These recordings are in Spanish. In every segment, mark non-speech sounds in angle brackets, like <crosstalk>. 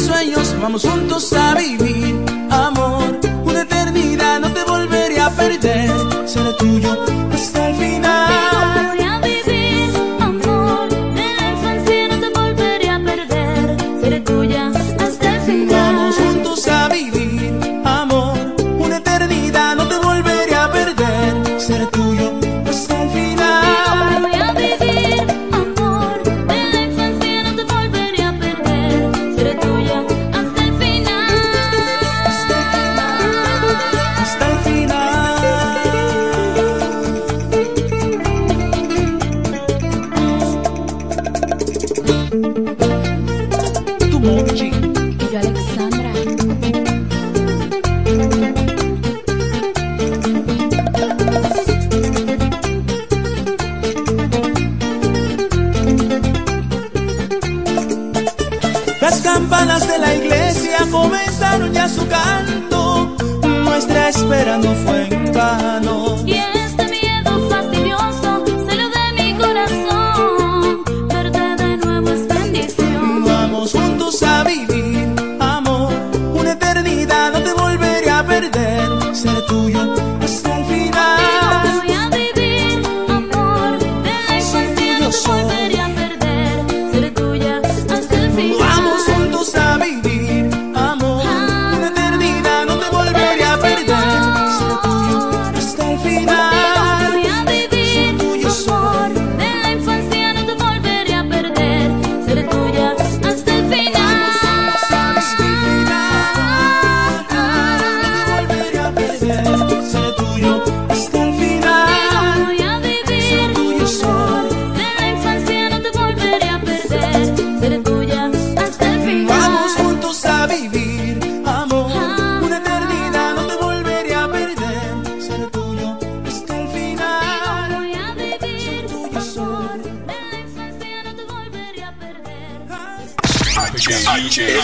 sueños, vamos juntos a vivir. Amor, una eternidad no te volveré a perder. Seré tuyo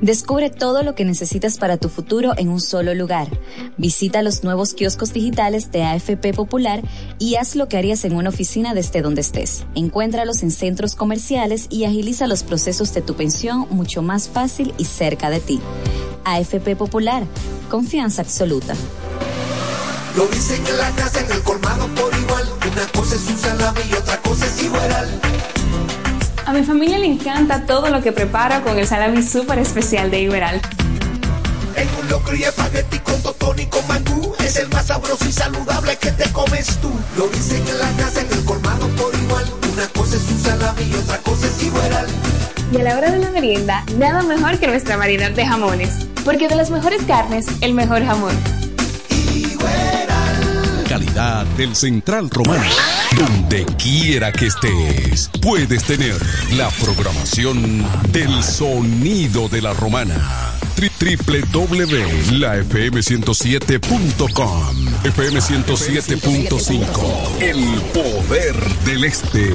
Descubre todo lo que necesitas para tu futuro en un solo lugar. Visita los nuevos kioscos digitales de AFP Popular y haz lo que harías en una oficina desde donde estés. Encuéntralos en centros comerciales y agiliza los procesos de tu pensión mucho más fácil y cerca de ti. AFP Popular, confianza absoluta. Lo dicen en la casa, en el colmado por igual. Una cosa es un y otra cosa es igual. A mi familia le encanta todo lo que preparo con el salami súper especial de Iberal. En un locro y espagueti con totón y con mangú. Es el más sabroso y saludable que te comes tú. Lo dicen en la casa, en el colmado por igual. Una cosa es un salami y otra cosa es igual. Y a la hora de la merienda, nada mejor que nuestra variedad de jamones. Porque de las mejores carnes, el mejor jamón. calidad del Central Romano. Donde quiera que estés, puedes tener la programación del sonido de la romana. www.lafm107.com FM 107.5 El poder del este.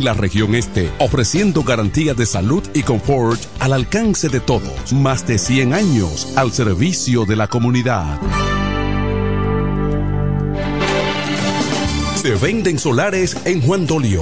la región este, ofreciendo garantía de salud y confort al alcance de todos. Más de 100 años al servicio de la comunidad. Se venden solares en Juan Dolio,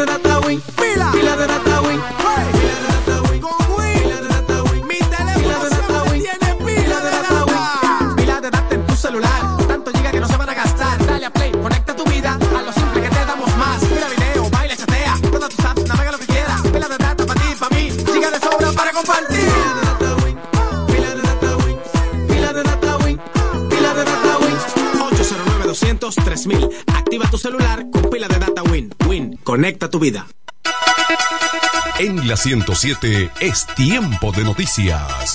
De data win, pila, pila de data win, hey. pila de data win, con win, pila de data win, mi teléfono siempre tiene pila de data win, pila de data en tu celular, tanto giga que no se van a gastar, dale a play, conecta tu vida a lo simple que te damos más, mira video, baila, chatea, todas tus apps, navega lo que quieras, pila de data para ti, para mí, giga de sobra para compartir. Pila de data win, pila de data win, pila de data win, 809 200 3000 Activa tu celular con pila de data Win. Win, conecta tu vida. En la 107 es tiempo de noticias.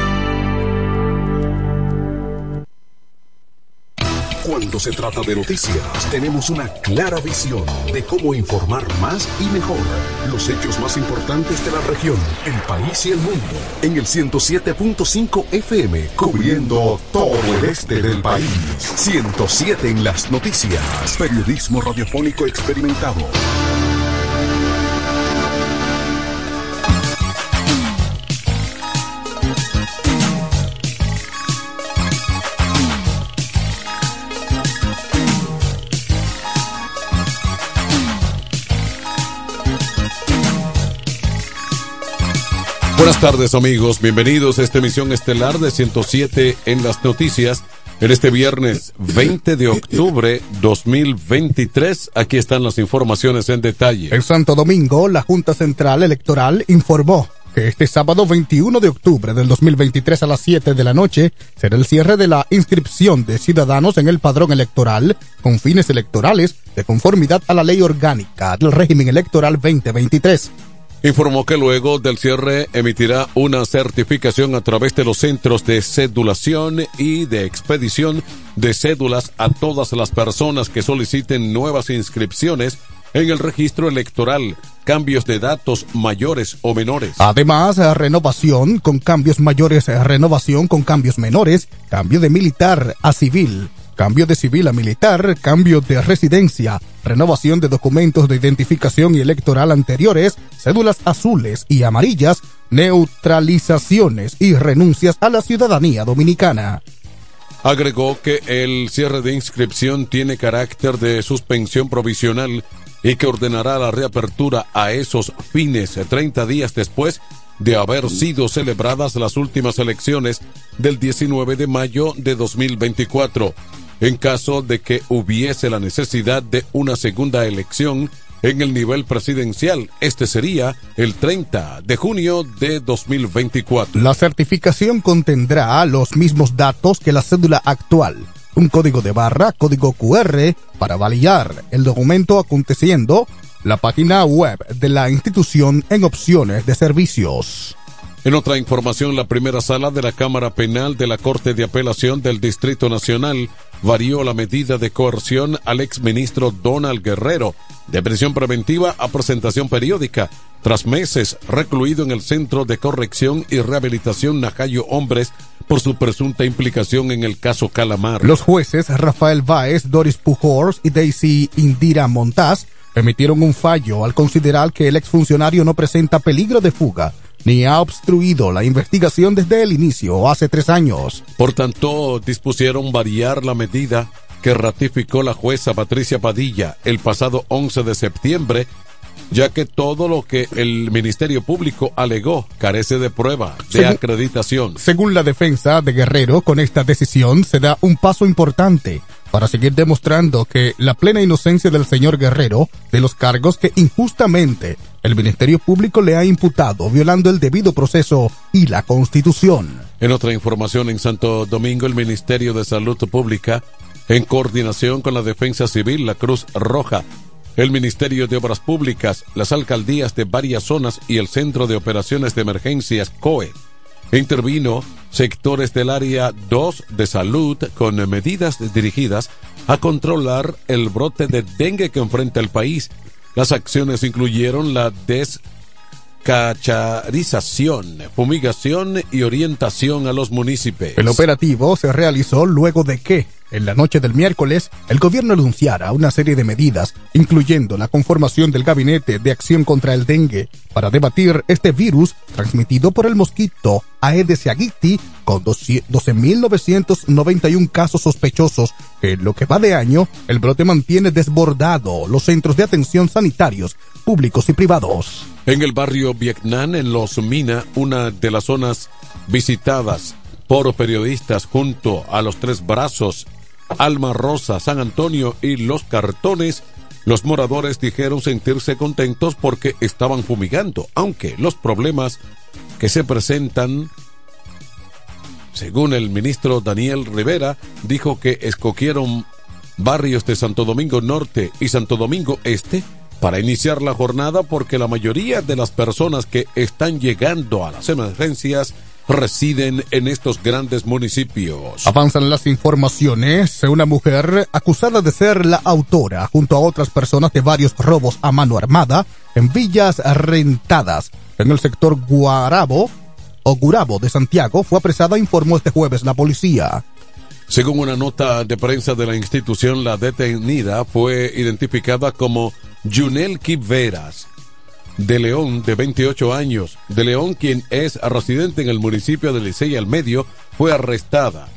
Se trata de noticias, tenemos una clara visión de cómo informar más y mejor los hechos más importantes de la región, el país y el mundo. En el 107.5 FM, cubriendo todo el este del país. 107 en las noticias. Periodismo radiofónico experimentado. Buenas tardes amigos, bienvenidos a esta emisión estelar de 107 en las noticias. En este viernes 20 de octubre 2023, aquí están las informaciones en detalle. En Santo Domingo, la Junta Central Electoral informó que este sábado 21 de octubre del 2023 a las 7 de la noche será el cierre de la inscripción de ciudadanos en el padrón electoral con fines electorales de conformidad a la ley orgánica del régimen electoral 2023 informó que luego del cierre emitirá una certificación a través de los centros de cedulación y de expedición de cédulas a todas las personas que soliciten nuevas inscripciones en el registro electoral, cambios de datos mayores o menores. Además, renovación con cambios mayores, renovación con cambios menores, cambio de militar a civil, cambio de civil a militar, cambio de residencia, renovación de documentos de identificación y electoral anteriores, cédulas azules y amarillas, neutralizaciones y renuncias a la ciudadanía dominicana. Agregó que el cierre de inscripción tiene carácter de suspensión provisional y que ordenará la reapertura a esos fines 30 días después de haber sido celebradas las últimas elecciones del 19 de mayo de 2024. En caso de que hubiese la necesidad de una segunda elección en el nivel presidencial, este sería el 30 de junio de 2024. La certificación contendrá los mismos datos que la cédula actual un código de barra, código QR, para validar el documento aconteciendo, la página web de la institución en opciones de servicios. En otra información, la primera sala de la Cámara Penal de la Corte de Apelación del Distrito Nacional varió la medida de coerción al exministro Donald Guerrero de prisión preventiva a presentación periódica, tras meses recluido en el Centro de Corrección y Rehabilitación Najayo Hombres por su presunta implicación en el caso Calamar. Los jueces Rafael Báez, Doris Pujols y Daisy Indira Montaz emitieron un fallo al considerar que el exfuncionario no presenta peligro de fuga ni ha obstruido la investigación desde el inicio hace tres años. Por tanto, dispusieron variar la medida que ratificó la jueza Patricia Padilla el pasado 11 de septiembre, ya que todo lo que el Ministerio Público alegó carece de prueba de acreditación. Según la defensa de Guerrero, con esta decisión se da un paso importante para seguir demostrando que la plena inocencia del señor Guerrero de los cargos que injustamente el Ministerio Público le ha imputado, violando el debido proceso y la Constitución. En otra información, en Santo Domingo, el Ministerio de Salud Pública en coordinación con la Defensa Civil, la Cruz Roja, el Ministerio de Obras Públicas, las alcaldías de varias zonas y el Centro de Operaciones de Emergencias COE. Intervino sectores del área 2 de salud con medidas dirigidas a controlar el brote de dengue que enfrenta el país. Las acciones incluyeron la descacharización, fumigación y orientación a los municipios. El operativo se realizó luego de que en la noche del miércoles, el gobierno anunciara una serie de medidas, incluyendo la conformación del Gabinete de Acción contra el Dengue, para debatir este virus transmitido por el mosquito Aedes aegypti, con 12.991 casos sospechosos. En lo que va de año, el brote mantiene desbordado los centros de atención sanitarios públicos y privados. En el barrio Vietnam, en Los Mina, una de las zonas visitadas por periodistas junto a los tres brazos Alma Rosa, San Antonio y Los Cartones, los moradores dijeron sentirse contentos porque estaban fumigando, aunque los problemas que se presentan, según el ministro Daniel Rivera, dijo que escogieron barrios de Santo Domingo Norte y Santo Domingo Este para iniciar la jornada porque la mayoría de las personas que están llegando a las emergencias residen en estos grandes municipios. Avanzan las informaciones. Una mujer acusada de ser la autora, junto a otras personas, de varios robos a mano armada en villas rentadas en el sector Guarabo o Gurabo de Santiago, fue apresada, informó este jueves la policía. Según una nota de prensa de la institución, la detenida fue identificada como Junel Quiveras, de León, de 28 años. De León, quien es residente en el municipio de Licey al Medio, fue arrestada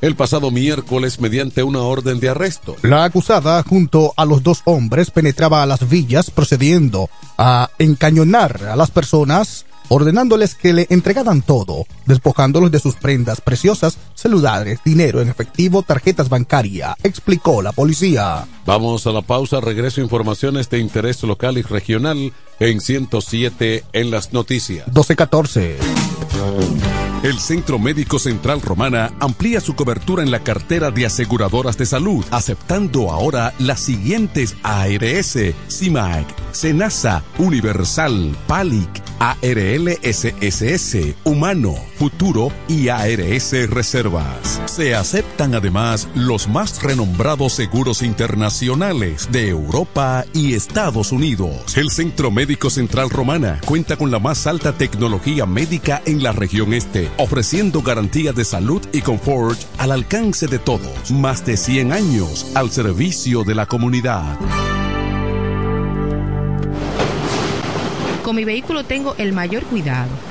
el pasado miércoles mediante una orden de arresto. La acusada, junto a los dos hombres, penetraba a las villas procediendo a encañonar a las personas ordenándoles que le entregaran todo, despojándolos de sus prendas preciosas, celulares, dinero en efectivo, tarjetas bancarias, explicó la policía. Vamos a la pausa, regreso informaciones de interés local y regional en 107 en las noticias. 1214. El Centro Médico Central Romana amplía su cobertura en la cartera de aseguradoras de salud, aceptando ahora las siguientes ARS, CIMAC, SENASA, Universal, PALIC, ARL SSS, Humano, Futuro y ARS Reservas. Se aceptan además los más renombrados seguros internacionales de Europa y Estados Unidos. El Centro Médico Central Romana cuenta con la más alta tecnología médica en la región este, ofreciendo garantía de salud y confort al alcance de todos. Más de 100 años al servicio de la comunidad. Con mi vehículo tengo el mayor cuidado.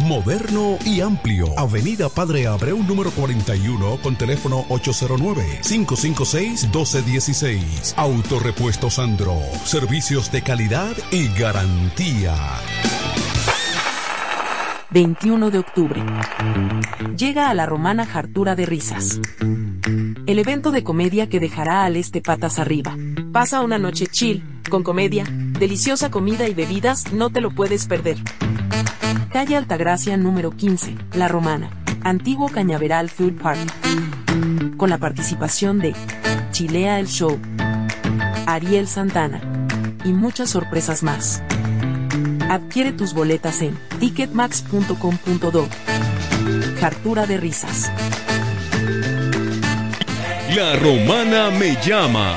Moderno y amplio. Avenida Padre Abreu número 41 con teléfono 809-556-1216. Autorepuesto Sandro. Servicios de calidad y garantía. 21 de octubre. Llega a la romana Hartura de Risas. El evento de comedia que dejará al este patas arriba. Pasa una noche chill, con comedia, deliciosa comida y bebidas, no te lo puedes perder. Calle Altagracia número 15, La Romana. Antiguo Cañaveral Food Park. Con la participación de Chilea el Show, Ariel Santana y muchas sorpresas más. Adquiere tus boletas en ticketmax.com.do. Hartura de risas. La romana me llama.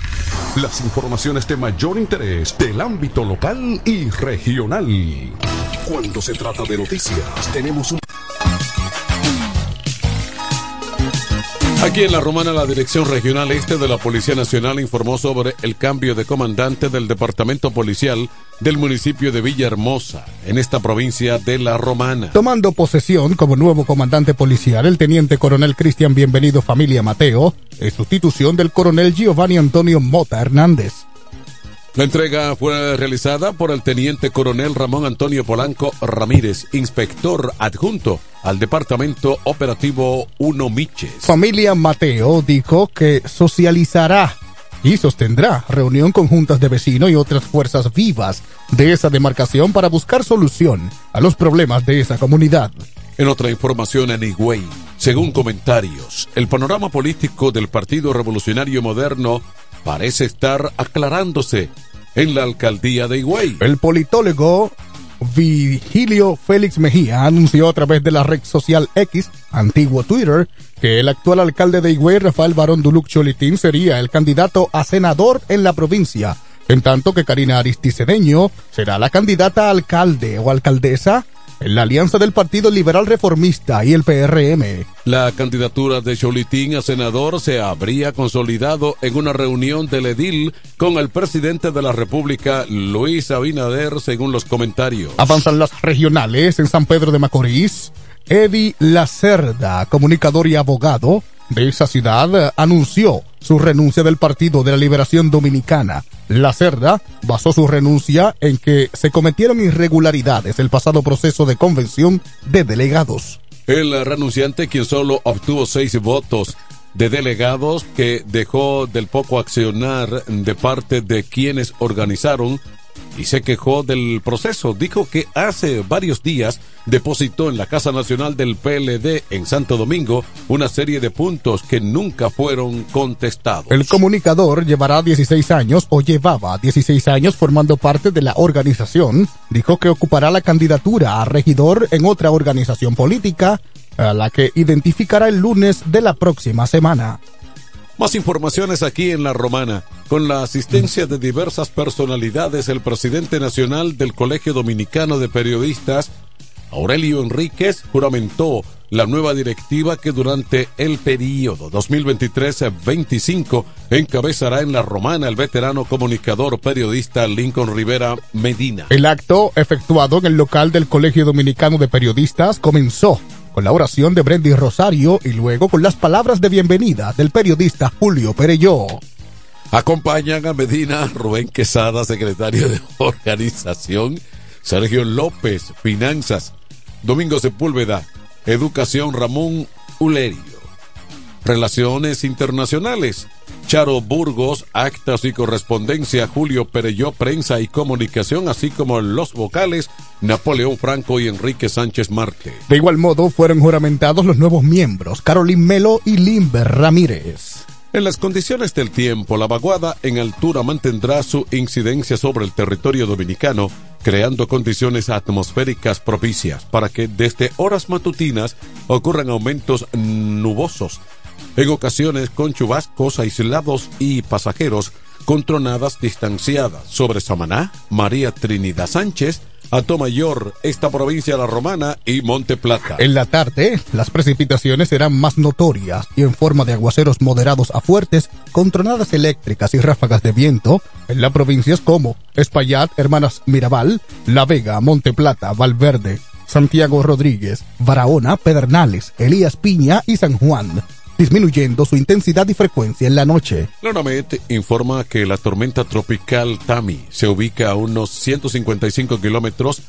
las informaciones de mayor interés del ámbito local y regional. Cuando se trata de noticias, tenemos un... Aquí en La Romana, la Dirección Regional Este de la Policía Nacional informó sobre el cambio de comandante del Departamento Policial del municipio de Villahermosa, en esta provincia de La Romana. Tomando posesión como nuevo comandante policial, el teniente coronel Cristian Bienvenido Familia Mateo, en sustitución del coronel Giovanni Antonio Mota Hernández. La entrega fue realizada por el teniente coronel Ramón Antonio Polanco Ramírez, inspector adjunto al Departamento Operativo 1 Miches. Familia Mateo dijo que socializará y sostendrá reunión con juntas de vecinos y otras fuerzas vivas de esa demarcación para buscar solución a los problemas de esa comunidad. En otra información en Higüey, según comentarios, el panorama político del Partido Revolucionario Moderno parece estar aclarándose en la alcaldía de Higüey. El politólogo Vigilio Félix Mejía anunció a través de la red social X, antiguo Twitter, que el actual alcalde de Higüey, Rafael Barón Duluc Cholitín, sería el candidato a senador en la provincia, en tanto que Karina Aristicedeño será la candidata a alcalde o alcaldesa la alianza del Partido Liberal Reformista y el PRM. La candidatura de Cholitín a senador se habría consolidado en una reunión del edil con el presidente de la República, Luis Abinader, según los comentarios. Avanzan las regionales en San Pedro de Macorís. Eddie Lacerda, comunicador y abogado de esa ciudad, anunció su renuncia del Partido de la Liberación Dominicana. La Cerda basó su renuncia en que se cometieron irregularidades el pasado proceso de convención de delegados. El renunciante, quien solo obtuvo seis votos de delegados que dejó del poco accionar de parte de quienes organizaron y se quejó del proceso. Dijo que hace varios días depositó en la Casa Nacional del PLD en Santo Domingo una serie de puntos que nunca fueron contestados. El comunicador llevará 16 años o llevaba 16 años formando parte de la organización. Dijo que ocupará la candidatura a regidor en otra organización política, a la que identificará el lunes de la próxima semana. Más informaciones aquí en La Romana. Con la asistencia de diversas personalidades, el presidente nacional del Colegio Dominicano de Periodistas, Aurelio Enríquez, juramentó la nueva directiva que durante el periodo 2023-25 encabezará en La Romana el veterano comunicador periodista Lincoln Rivera Medina. El acto, efectuado en el local del Colegio Dominicano de Periodistas, comenzó con la oración de Brendy Rosario y luego con las palabras de bienvenida del periodista Julio Pereyó. Acompañan a Medina Rubén Quesada, secretario de <laughs> organización, Sergio López, finanzas, Domingo Sepúlveda, educación Ramón Ulerio, relaciones internacionales, Charo Burgos, actas y correspondencia, Julio Pereyó, prensa y comunicación, así como los vocales, Napoleón Franco y Enrique Sánchez Marte. De igual modo, fueron juramentados los nuevos miembros, Carolyn Melo y Limber Ramírez. En las condiciones del tiempo, la vaguada en altura mantendrá su incidencia sobre el territorio dominicano, creando condiciones atmosféricas propicias para que desde horas matutinas ocurran aumentos nubosos, en ocasiones con chubascos aislados y pasajeros, con tronadas distanciadas sobre Samaná, María Trinidad Sánchez, Atomayor, esta provincia la Romana y Monte Plata. En la tarde, las precipitaciones serán más notorias y en forma de aguaceros moderados a fuertes, con tronadas eléctricas y ráfagas de viento en las provincias como Espaillat, Hermanas Mirabal, La Vega, Monte Plata, Valverde, Santiago Rodríguez, Barahona, Pedernales, Elías Piña y San Juan disminuyendo su intensidad y frecuencia en la noche. La informa que la tormenta tropical Tami se ubica a unos 155 kilómetros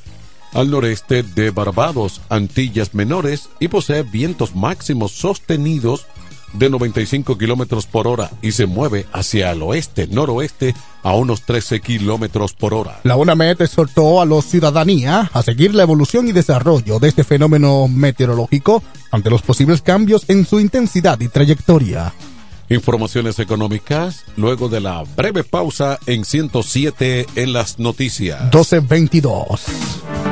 al noreste de Barbados, Antillas Menores, y posee vientos máximos sostenidos de 95 kilómetros por hora y se mueve hacia el oeste, noroeste, a unos 13 kilómetros por hora. La UNAMED exhortó a la ciudadanía a seguir la evolución y desarrollo de este fenómeno meteorológico ante los posibles cambios en su intensidad y trayectoria. Informaciones económicas luego de la breve pausa en 107 en las noticias. 1222.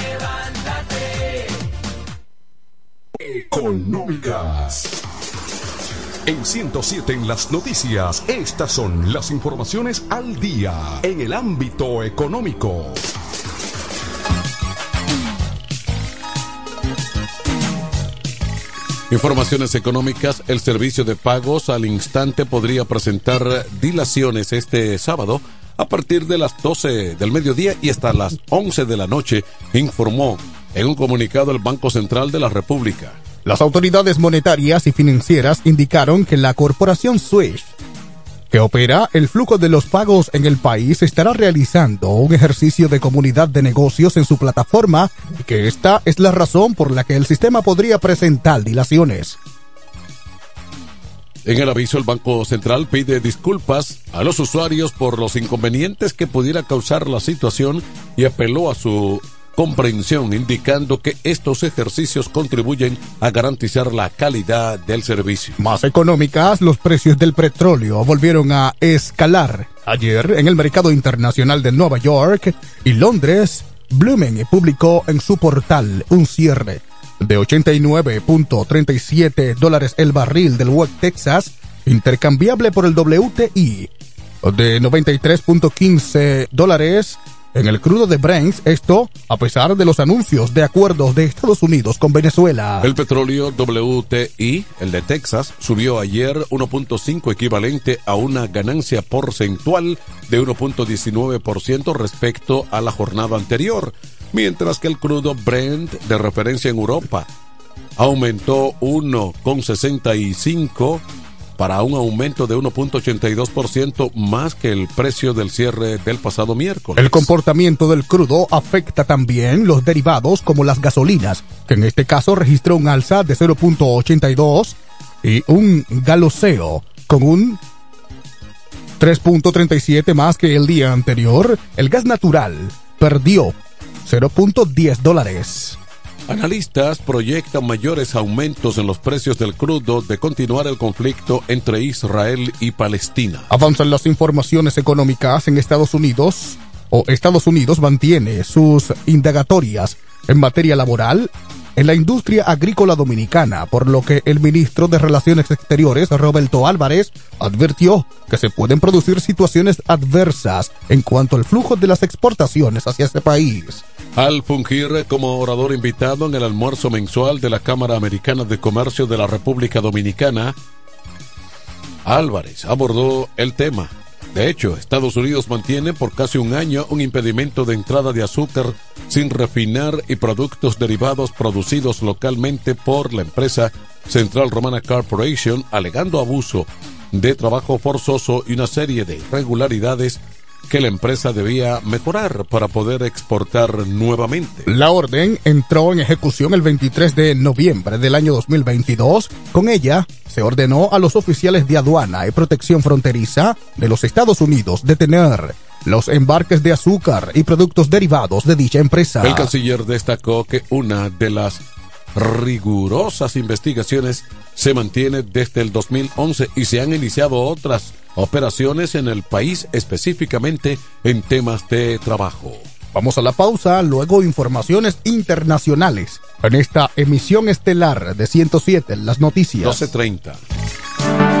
Económicas. En 107 en las noticias, estas son las informaciones al día en el ámbito económico. Informaciones económicas, el servicio de pagos al instante podría presentar dilaciones este sábado a partir de las 12 del mediodía y hasta las 11 de la noche, informó en un comunicado el Banco Central de la República. Las autoridades monetarias y financieras indicaron que la corporación Swift, que opera el flujo de los pagos en el país, estará realizando un ejercicio de comunidad de negocios en su plataforma y que esta es la razón por la que el sistema podría presentar dilaciones. En el aviso, el Banco Central pide disculpas a los usuarios por los inconvenientes que pudiera causar la situación y apeló a su comprensión, indicando que estos ejercicios contribuyen a garantizar la calidad del servicio. Más económicas, los precios del petróleo volvieron a escalar. Ayer, en el mercado internacional de Nueva York y Londres, Blumen publicó en su portal un cierre de 89.37 dólares el barril del West Texas, intercambiable por el WTI de 93.15 dólares en el crudo de Brent, esto a pesar de los anuncios de acuerdos de Estados Unidos con Venezuela. El petróleo WTI, el de Texas, subió ayer 1.5 equivalente a una ganancia porcentual de 1.19% respecto a la jornada anterior, mientras que el crudo Brent de referencia en Europa aumentó 1.65 para un aumento de 1.82% más que el precio del cierre del pasado miércoles. El comportamiento del crudo afecta también los derivados como las gasolinas, que en este caso registró un alza de 0.82 y un galoseo con un 3.37 más que el día anterior. El gas natural perdió 0.10 dólares. Analistas proyectan mayores aumentos en los precios del crudo de continuar el conflicto entre Israel y Palestina. Avanzan las informaciones económicas en Estados Unidos o Estados Unidos mantiene sus indagatorias en materia laboral en la industria agrícola dominicana, por lo que el ministro de Relaciones Exteriores, Roberto Álvarez, advirtió que se pueden producir situaciones adversas en cuanto al flujo de las exportaciones hacia este país. Al fungir como orador invitado en el almuerzo mensual de la Cámara Americana de Comercio de la República Dominicana, Álvarez abordó el tema. De hecho, Estados Unidos mantiene por casi un año un impedimento de entrada de azúcar sin refinar y productos derivados producidos localmente por la empresa Central Romana Corporation, alegando abuso de trabajo forzoso y una serie de irregularidades que la empresa debía mejorar para poder exportar nuevamente. La orden entró en ejecución el 23 de noviembre del año 2022. Con ella se ordenó a los oficiales de aduana y protección fronteriza de los Estados Unidos detener los embarques de azúcar y productos derivados de dicha empresa. El canciller destacó que una de las rigurosas investigaciones se mantiene desde el 2011 y se han iniciado otras operaciones en el país específicamente en temas de trabajo. Vamos a la pausa, luego informaciones internacionales en esta emisión estelar de 107, las noticias. 12.30.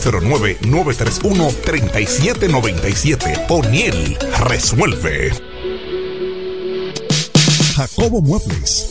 809-931-3797. O'Neill resuelve. Jacobo Muebles.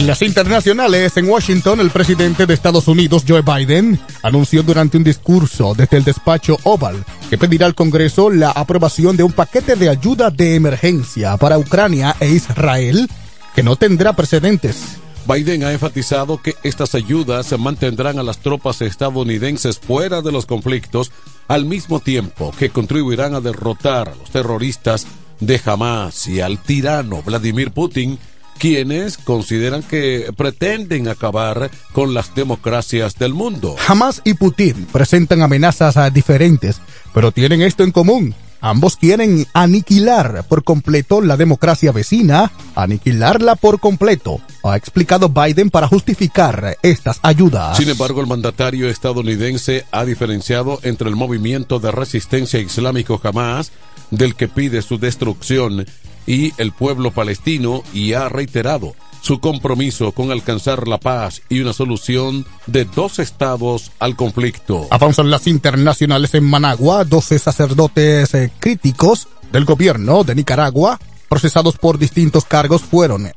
En las internacionales, en Washington, el presidente de Estados Unidos, Joe Biden, anunció durante un discurso desde el despacho Oval que pedirá al Congreso la aprobación de un paquete de ayuda de emergencia para Ucrania e Israel que no tendrá precedentes. Biden ha enfatizado que estas ayudas mantendrán a las tropas estadounidenses fuera de los conflictos al mismo tiempo que contribuirán a derrotar a los terroristas de Hamas y al tirano Vladimir Putin quienes consideran que pretenden acabar con las democracias del mundo. Hamas y Putin presentan amenazas diferentes, pero tienen esto en común. Ambos quieren aniquilar por completo la democracia vecina, aniquilarla por completo, ha explicado Biden para justificar estas ayudas. Sin embargo, el mandatario estadounidense ha diferenciado entre el movimiento de resistencia islámico Hamas, del que pide su destrucción, y el pueblo palestino y ha reiterado su compromiso con alcanzar la paz y una solución de dos estados al conflicto. Avanzan las internacionales en Managua, 12 sacerdotes eh, críticos del gobierno de Nicaragua, procesados por distintos cargos, fueron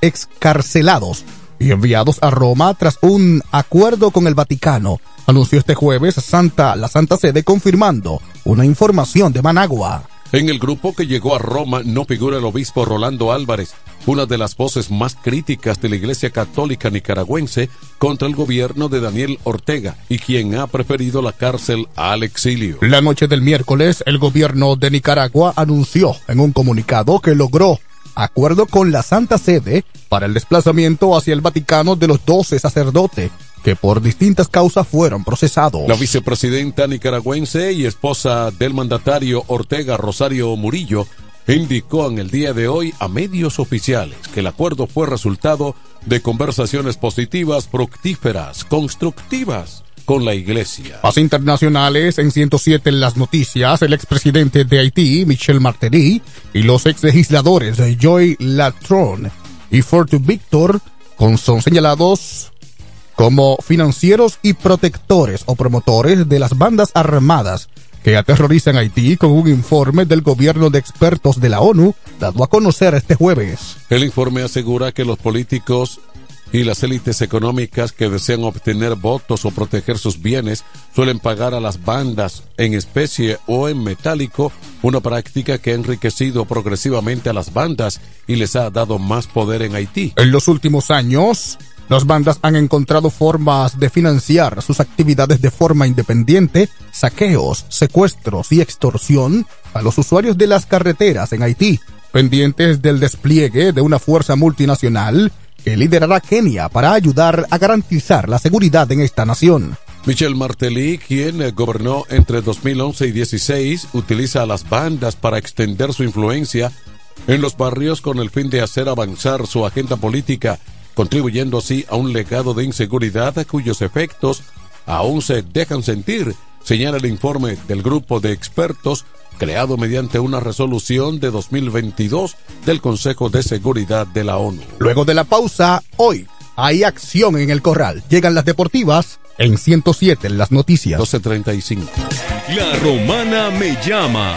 excarcelados y enviados a Roma tras un acuerdo con el Vaticano. Anunció este jueves Santa, la Santa Sede confirmando una información de Managua. En el grupo que llegó a Roma no figura el obispo Rolando Álvarez, una de las voces más críticas de la Iglesia Católica nicaragüense contra el gobierno de Daniel Ortega y quien ha preferido la cárcel al exilio. La noche del miércoles, el gobierno de Nicaragua anunció en un comunicado que logró acuerdo con la Santa Sede para el desplazamiento hacia el Vaticano de los doce sacerdotes que por distintas causas fueron procesados. La vicepresidenta nicaragüense y esposa del mandatario Ortega Rosario Murillo indicó en el día de hoy a medios oficiales que el acuerdo fue resultado de conversaciones positivas, fructíferas, constructivas con la iglesia. Más internacionales, en 107 en las noticias, el expresidente de Haití, Michel Martelly, y los ex legisladores Joy Latron y Fortu Victor son señalados como financieros y protectores o promotores de las bandas armadas que aterrorizan Haití con un informe del gobierno de expertos de la ONU dado a conocer este jueves. El informe asegura que los políticos y las élites económicas que desean obtener votos o proteger sus bienes suelen pagar a las bandas en especie o en metálico, una práctica que ha enriquecido progresivamente a las bandas y les ha dado más poder en Haití. En los últimos años, las bandas han encontrado formas de financiar sus actividades de forma independiente, saqueos, secuestros y extorsión a los usuarios de las carreteras en Haití, pendientes del despliegue de una fuerza multinacional que liderará Kenia para ayudar a garantizar la seguridad en esta nación. Michel Martelly, quien eh, gobernó entre 2011 y 16, utiliza a las bandas para extender su influencia en los barrios con el fin de hacer avanzar su agenda política, contribuyendo así a un legado de inseguridad cuyos efectos aún se dejan sentir, señala el informe del grupo de expertos creado mediante una resolución de 2022 del Consejo de Seguridad de la ONU. Luego de la pausa, hoy hay acción en el corral. Llegan las deportivas en 107 en las noticias. 12.35. La romana me llama.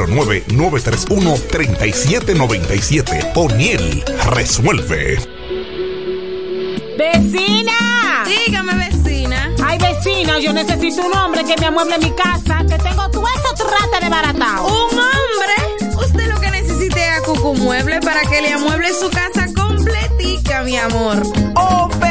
809-931-3797. O'Neill resuelve. ¡Vecina! Dígame, vecina. Ay, vecina, yo necesito un hombre que me amueble mi casa, que tengo todo eso trata de baratao. ¿Un hombre? Usted lo que necesite es a Cucu Mueble para que le amueble su casa completica, mi amor. Oh, pero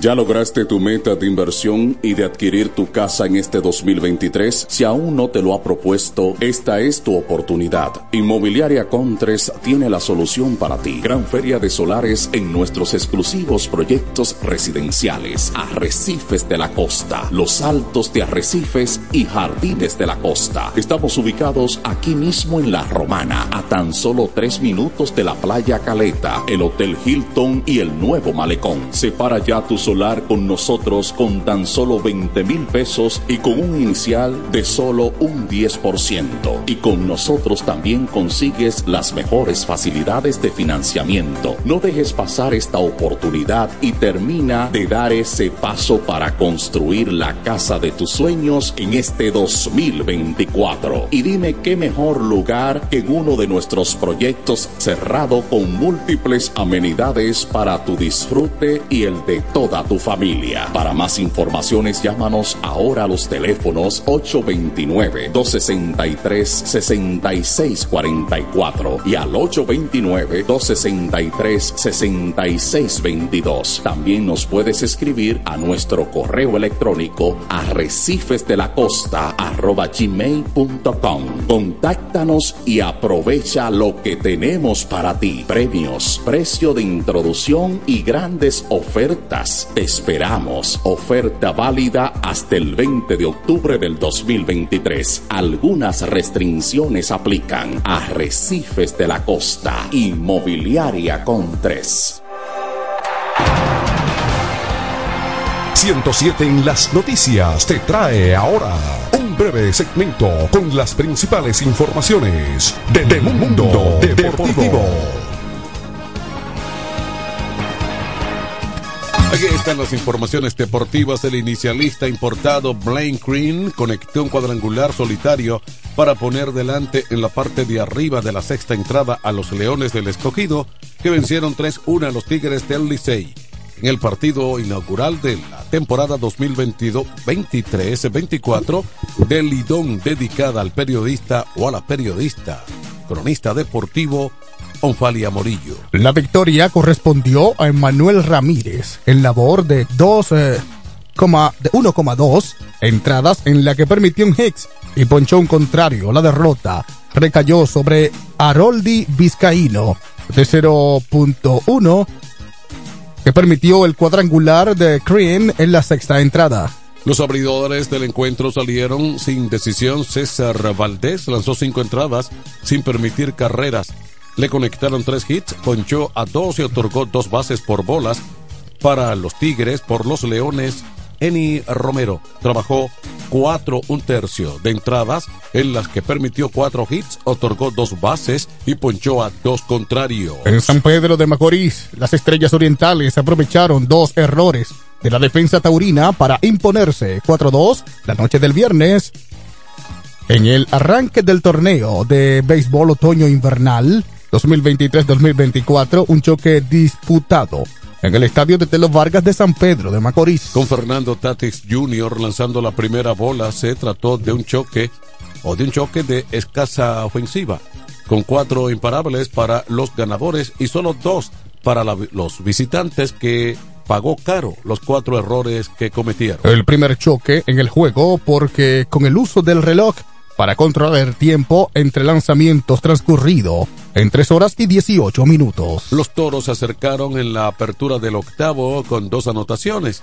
¿Ya lograste tu meta de inversión y de adquirir tu casa en este 2023? Si aún no te lo ha propuesto, esta es tu oportunidad. Inmobiliaria Contres tiene la solución para ti. Gran feria de solares en nuestros exclusivos proyectos residenciales. Arrecifes de la Costa, Los Altos de Arrecifes y Jardines de la Costa. Estamos ubicados aquí mismo en La Romana, a tan solo tres minutos de la playa Caleta, el Hotel Hilton y el Nuevo Malecón. Separa ya Tu solar con nosotros con tan solo 20 mil pesos y con un inicial de solo un 10%. Y con nosotros también consigues las mejores facilidades de financiamiento. No dejes pasar esta oportunidad y termina de dar ese paso para construir la casa de tus sueños en este 2024. Y dime qué mejor lugar que en uno de nuestros proyectos cerrado con múltiples amenidades para tu disfrute y el de toda tu familia. Para más informaciones llámanos ahora a los teléfonos 829-263-6644 y al 829-263-6622. También nos puedes escribir a nuestro correo electrónico arrecifes de la costa arroba gmail.com. Contáctanos y aprovecha lo que tenemos para ti. Premios, precio de introducción y grandes ofertas. Esperamos. Oferta válida hasta el 20 de octubre del 2023. Algunas restricciones aplican. Arrecifes de la costa. Inmobiliaria con 3. 107 en las noticias te trae ahora un breve segmento con las principales informaciones de, de Mundo Deportivo. Están las informaciones deportivas. El inicialista importado Blaine Green conectó un cuadrangular solitario para poner delante en la parte de arriba de la sexta entrada a los Leones del Escogido, que vencieron 3-1 a los Tigres del Licey en el partido inaugural de la temporada 2022-23-24 del Lidón dedicada al periodista o a la periodista, cronista deportivo Onfalia Morillo. La victoria correspondió a Emanuel Ramírez en labor de 2, eh, 1,2 entradas en la que permitió un Hicks y ponchó un contrario. La derrota recayó sobre Haroldi Vizcaíno de 0.1 que permitió el cuadrangular de Green en la sexta entrada. Los abridores del encuentro salieron sin decisión. César Valdés lanzó cinco entradas sin permitir carreras. Le conectaron tres hits, ponchó a dos y otorgó dos bases por bolas. Para los Tigres, por los Leones, Eni Romero trabajó cuatro un tercio de entradas en las que permitió cuatro hits, otorgó dos bases y ponchó a dos contrarios. En San Pedro de Macorís, las estrellas orientales aprovecharon dos errores de la defensa taurina para imponerse 4-2 la noche del viernes. En el arranque del torneo de béisbol otoño-invernal 2023-2024, un choque disputado en el estadio de Telo Vargas de San Pedro de Macorís. Con Fernando Tatis Jr. lanzando la primera bola, se trató de un choque o de un choque de escasa ofensiva, con cuatro imparables para los ganadores y solo dos para la- los visitantes que pagó caro los cuatro errores que cometieron. El primer choque en el juego porque con el uso del reloj para controlar el tiempo entre lanzamientos transcurrido en 3 horas y 18 minutos. Los toros se acercaron en la apertura del octavo con dos anotaciones.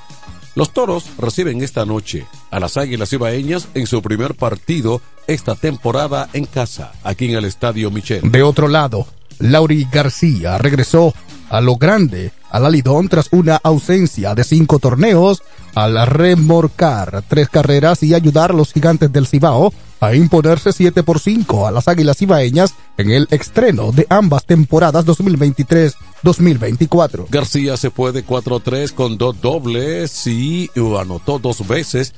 Los toros reciben esta noche a las Águilas Ibaeñas en su primer partido esta temporada en casa, aquí en el Estadio Michel. De otro lado, Lauri García regresó a lo grande al Alidón tras una ausencia de cinco torneos al remorcar tres carreras y ayudar a los gigantes del Cibao a imponerse 7 por 5 a las Águilas Ibaeñas en el estreno de ambas temporadas 2023-2024. García se fue de 4-3 con dos dobles y anotó dos veces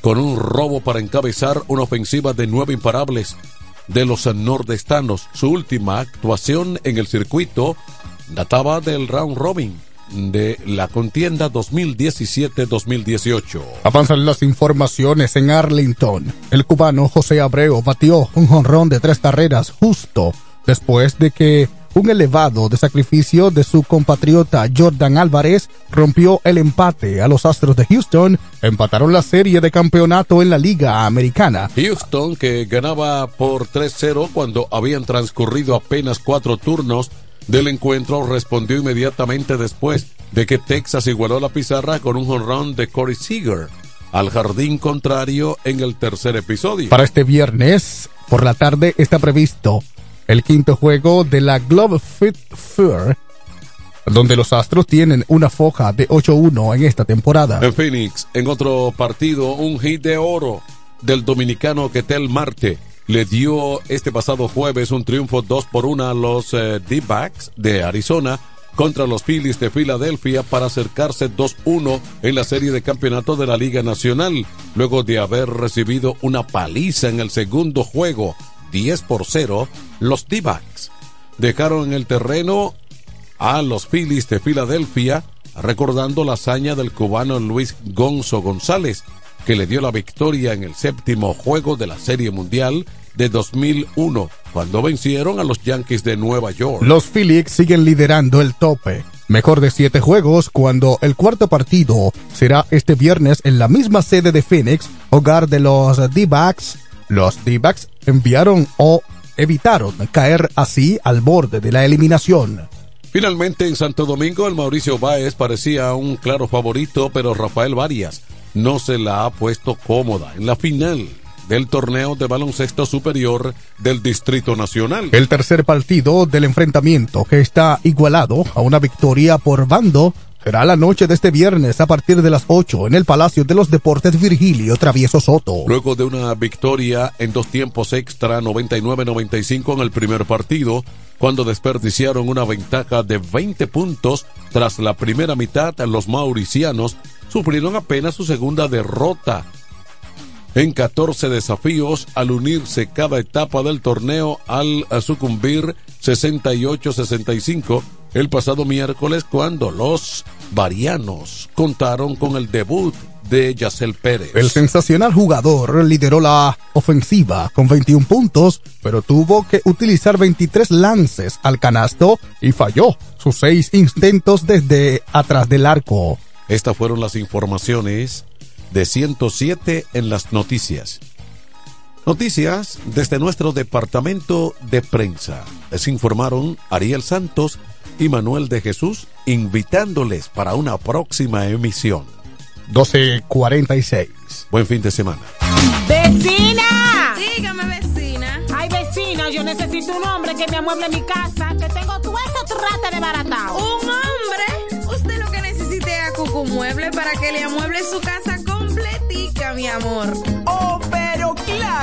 con un robo para encabezar una ofensiva de nueve imparables de los nordestanos. Su última actuación en el circuito databa del round robin de la contienda 2017-2018. Avanzan las informaciones en Arlington. El cubano José Abreu batió un jonrón de tres carreras justo después de que un elevado de sacrificio de su compatriota Jordan Álvarez rompió el empate a los Astros de Houston. Empataron la serie de campeonato en la Liga Americana. Houston, que ganaba por 3-0 cuando habían transcurrido apenas cuatro turnos del encuentro, respondió inmediatamente después de que Texas igualó la pizarra con un jonrón de Corey Seager al jardín contrario en el tercer episodio. Para este viernes, por la tarde, está previsto el quinto juego de la Glove Fit Fair donde los Astros tienen una foja de 8-1 en esta temporada. En Phoenix, en otro partido, un hit de oro del dominicano Ketel Marte le dio este pasado jueves un triunfo 2 por 1 a los eh, D-Backs de Arizona contra los Phillies de Filadelfia para acercarse 2-1 en la serie de campeonato de la Liga Nacional, luego de haber recibido una paliza en el segundo juego, 10 por 0, los D-Backs dejaron en el terreno a los Phillies de Filadelfia, recordando la hazaña del cubano Luis Gonzo González, que le dio la victoria en el séptimo juego de la Serie Mundial de 2001, cuando vencieron a los Yankees de Nueva York. Los Phillies siguen liderando el tope. Mejor de siete juegos cuando el cuarto partido será este viernes en la misma sede de Phoenix, hogar de los D-Backs. Los D-Backs enviaron o evitaron caer así al borde de la eliminación. Finalmente en Santo Domingo el Mauricio Báez parecía un claro favorito, pero Rafael Varias no se la ha puesto cómoda en la final del torneo de baloncesto superior del Distrito Nacional. El tercer partido del enfrentamiento, que está igualado a una victoria por bando, será la noche de este viernes a partir de las 8 en el Palacio de los Deportes Virgilio Travieso Soto. Luego de una victoria en dos tiempos extra 99-95 en el primer partido, cuando desperdiciaron una ventaja de 20 puntos tras la primera mitad, los mauricianos sufrieron apenas su segunda derrota en 14 desafíos al unirse cada etapa del torneo al sucumbir 68-65 el pasado miércoles cuando los varianos contaron con el debut de Yacel Pérez. El sensacional jugador lideró la ofensiva con 21 puntos, pero tuvo que utilizar 23 lances al canasto y falló sus seis intentos desde atrás del arco. Estas fueron las informaciones de 107 en las noticias. Noticias desde nuestro departamento de prensa. Les informaron Ariel Santos y Manuel de Jesús, invitándoles para una próxima emisión. 12.46. Buen fin de semana. ¡Vecina! Dígame, vecina. Ay, vecina, yo necesito un hombre que me amueble mi casa, que tengo todo eso trate de baratao. ¿Un hombre? Usted lo que necesite es a Cucu Mueble para que le amueble su casa completica, mi amor.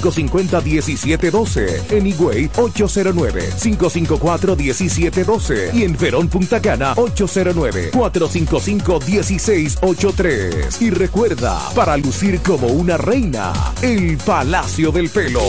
550-1712. En Higüey, 809-554-1712. Y en Verón Punta Cana, 809-455-1683. Y recuerda, para lucir como una reina, el Palacio del Pelo.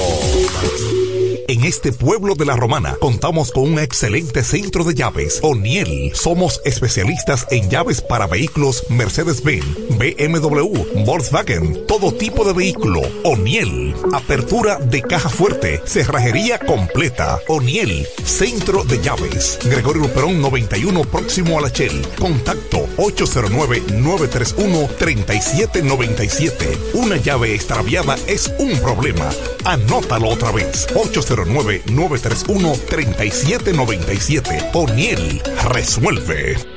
En este pueblo de la Romana contamos con un excelente centro de llaves, O'Neill. Somos especialistas en llaves para vehículos Mercedes-Benz, BMW, Volkswagen, todo tipo de vehículo. O'Neill. Apertura de caja fuerte, cerrajería completa. O'Neill, centro de llaves. Gregorio Luperón 91 próximo a la Shell. Contacto 809-931-3797. Una llave extraviada es un problema. Anótalo otra vez. 809-931-3797. O'Neill resuelve.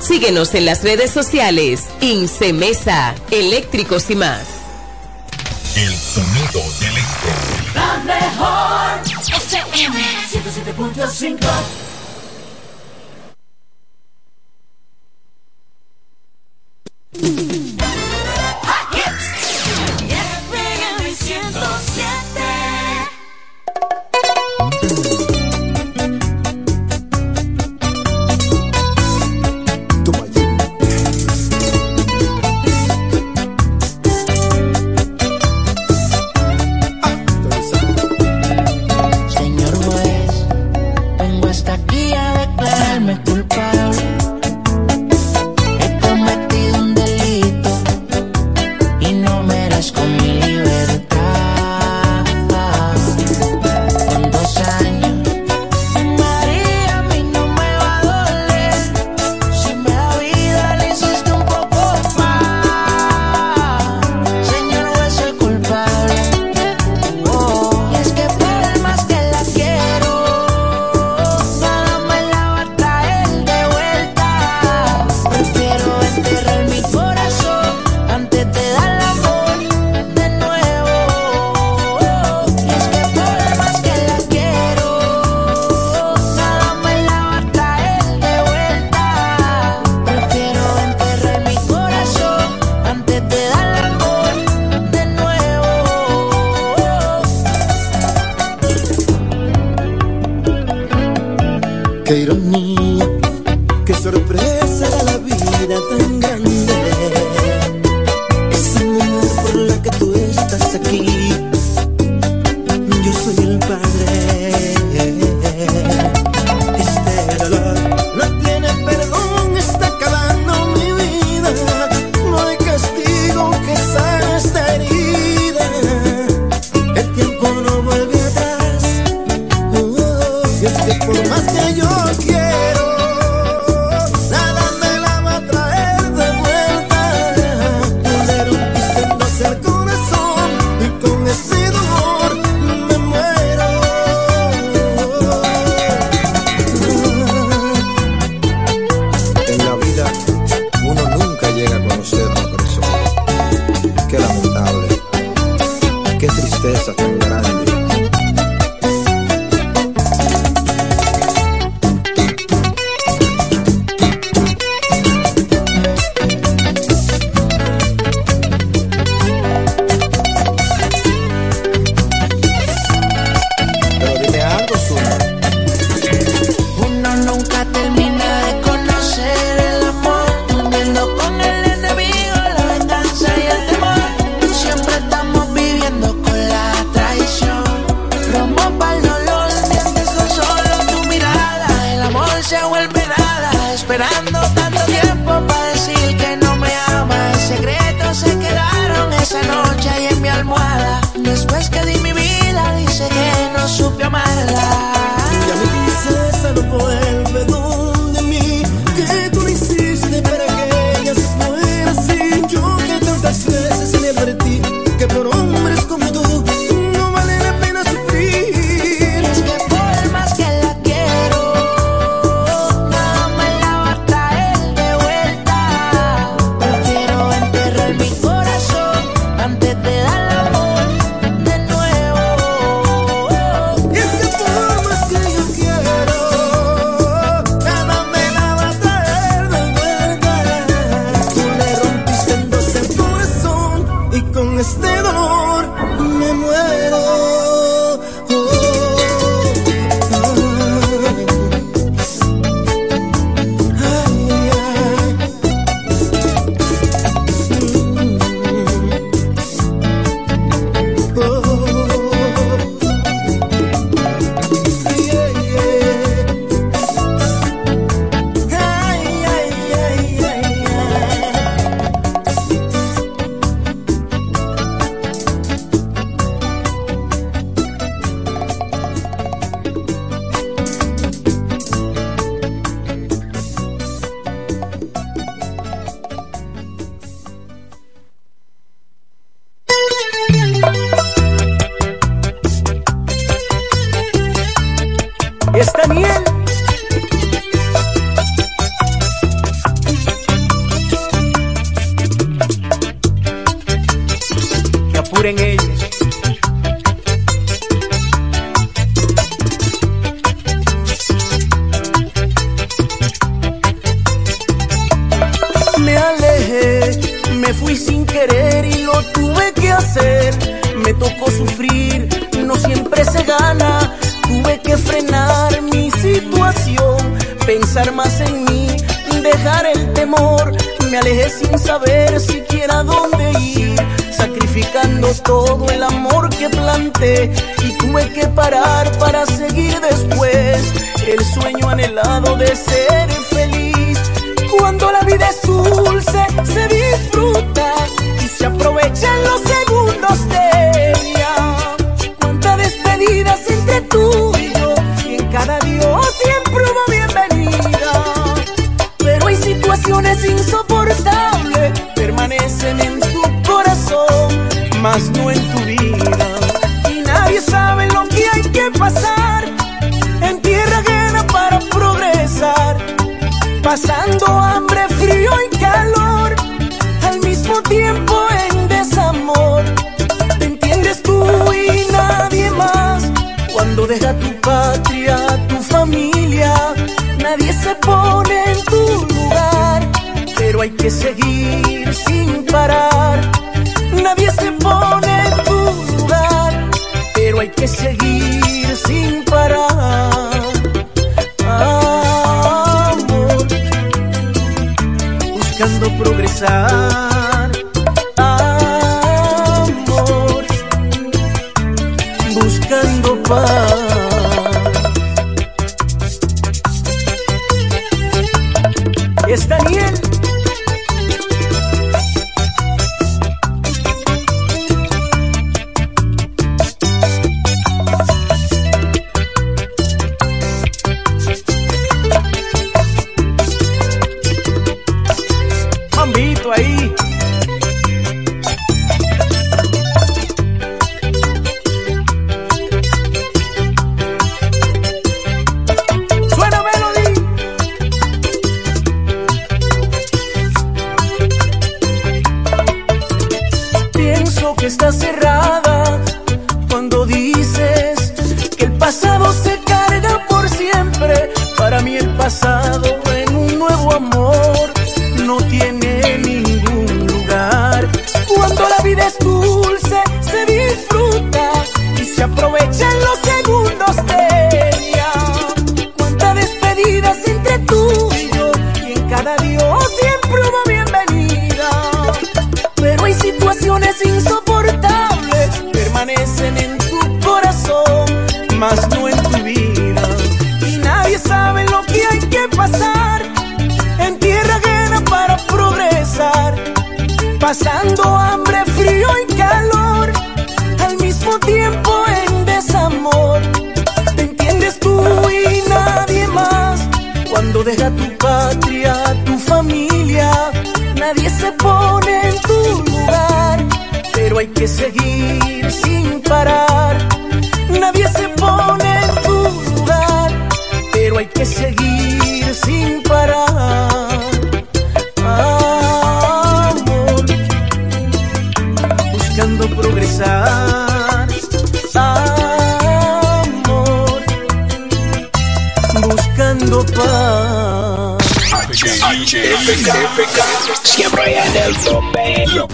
Síguenos en las redes sociales. Incemesa, eléctricos y más. El sonido del este. La mejor FM 107.5 FM Qué todo el amor que planté y tuve que parar para seguir después el sueño anhelado de ser feliz. Cuando la vida es dulce, se disfruta y se aprovechan los segundos de ella. Cuántas despedidas entre tú y yo y en cada Dios siempre hubo bienvenida. Pero hay situaciones insoportables, permanecen en más no en tu vida. Y nadie sabe lo que hay que pasar en tierra ajena para progresar. Pasando hambre, frío y calor, al mismo tiempo en desamor. Te entiendes tú y nadie más cuando deja tu patria, tu familia. Nadie se pone en tu lugar, pero hay que seguir sin parar. que seguir sin pasado se carga por siempre, para mí el pasado más no en tu vida. Y nadie sabe lo que hay que pasar en tierra ajena para progresar, pasando hambre, frío y calor, al mismo tiempo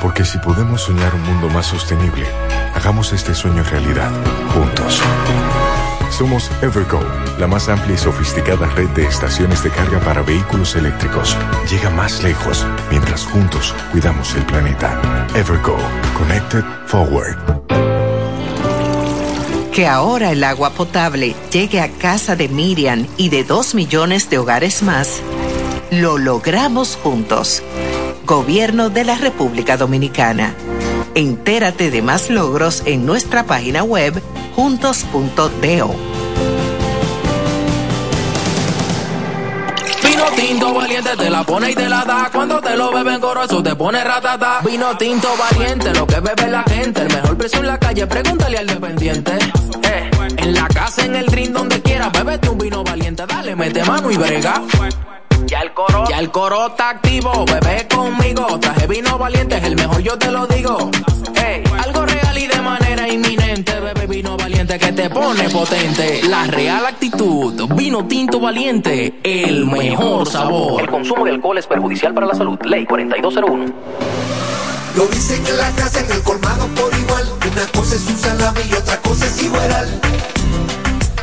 Porque si podemos soñar un mundo más sostenible, hagamos este sueño realidad, juntos. Somos Evergo, la más amplia y sofisticada red de estaciones de carga para vehículos eléctricos. Llega más lejos mientras juntos cuidamos el planeta. Evergo, Connected Forward. Que ahora el agua potable llegue a casa de Miriam y de dos millones de hogares más, lo logramos juntos. Gobierno de la República Dominicana. Entérate de más logros en nuestra página web juntos.do. Vino tinto valiente te la pone y te la da. Cuando te lo beben goroso te pone ratata. Vino tinto valiente, lo que bebe la gente. El mejor precio en la calle, pregúntale al dependiente. Eh, en la casa, en el drink, donde quiera, bébete un vino valiente. Dale, mete mano y brega. Ya el coro, ya el coro está activo, bebé conmigo. Traje vino valiente, es el mejor, yo te lo digo. Ey, algo real y de manera inminente, bebé vino valiente que te pone potente. La real actitud, vino tinto valiente, el mejor sabor. El consumo de alcohol es perjudicial para la salud. Ley 4201. Lo dicen en la casa, en el colmado por igual. Una cosa es un salami y otra cosa es igual.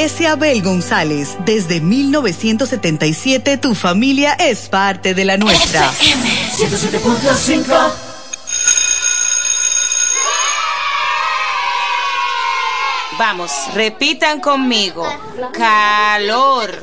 Abel González. Desde 1977 tu familia es parte de la nuestra. 107.5 Vamos, repitan conmigo. Calor.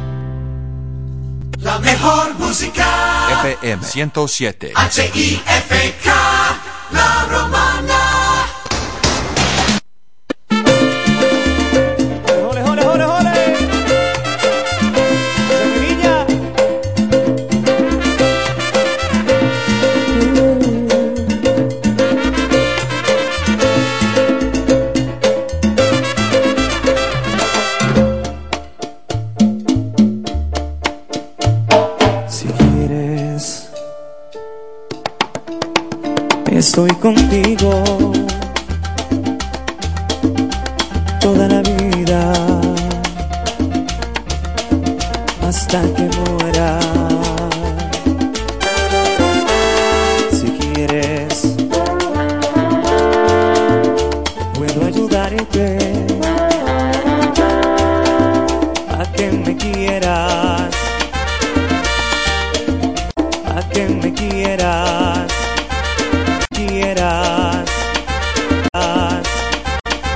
La mejor música. FM 107. H-I-F-K. La romana. Estoy contigo. Toda la vida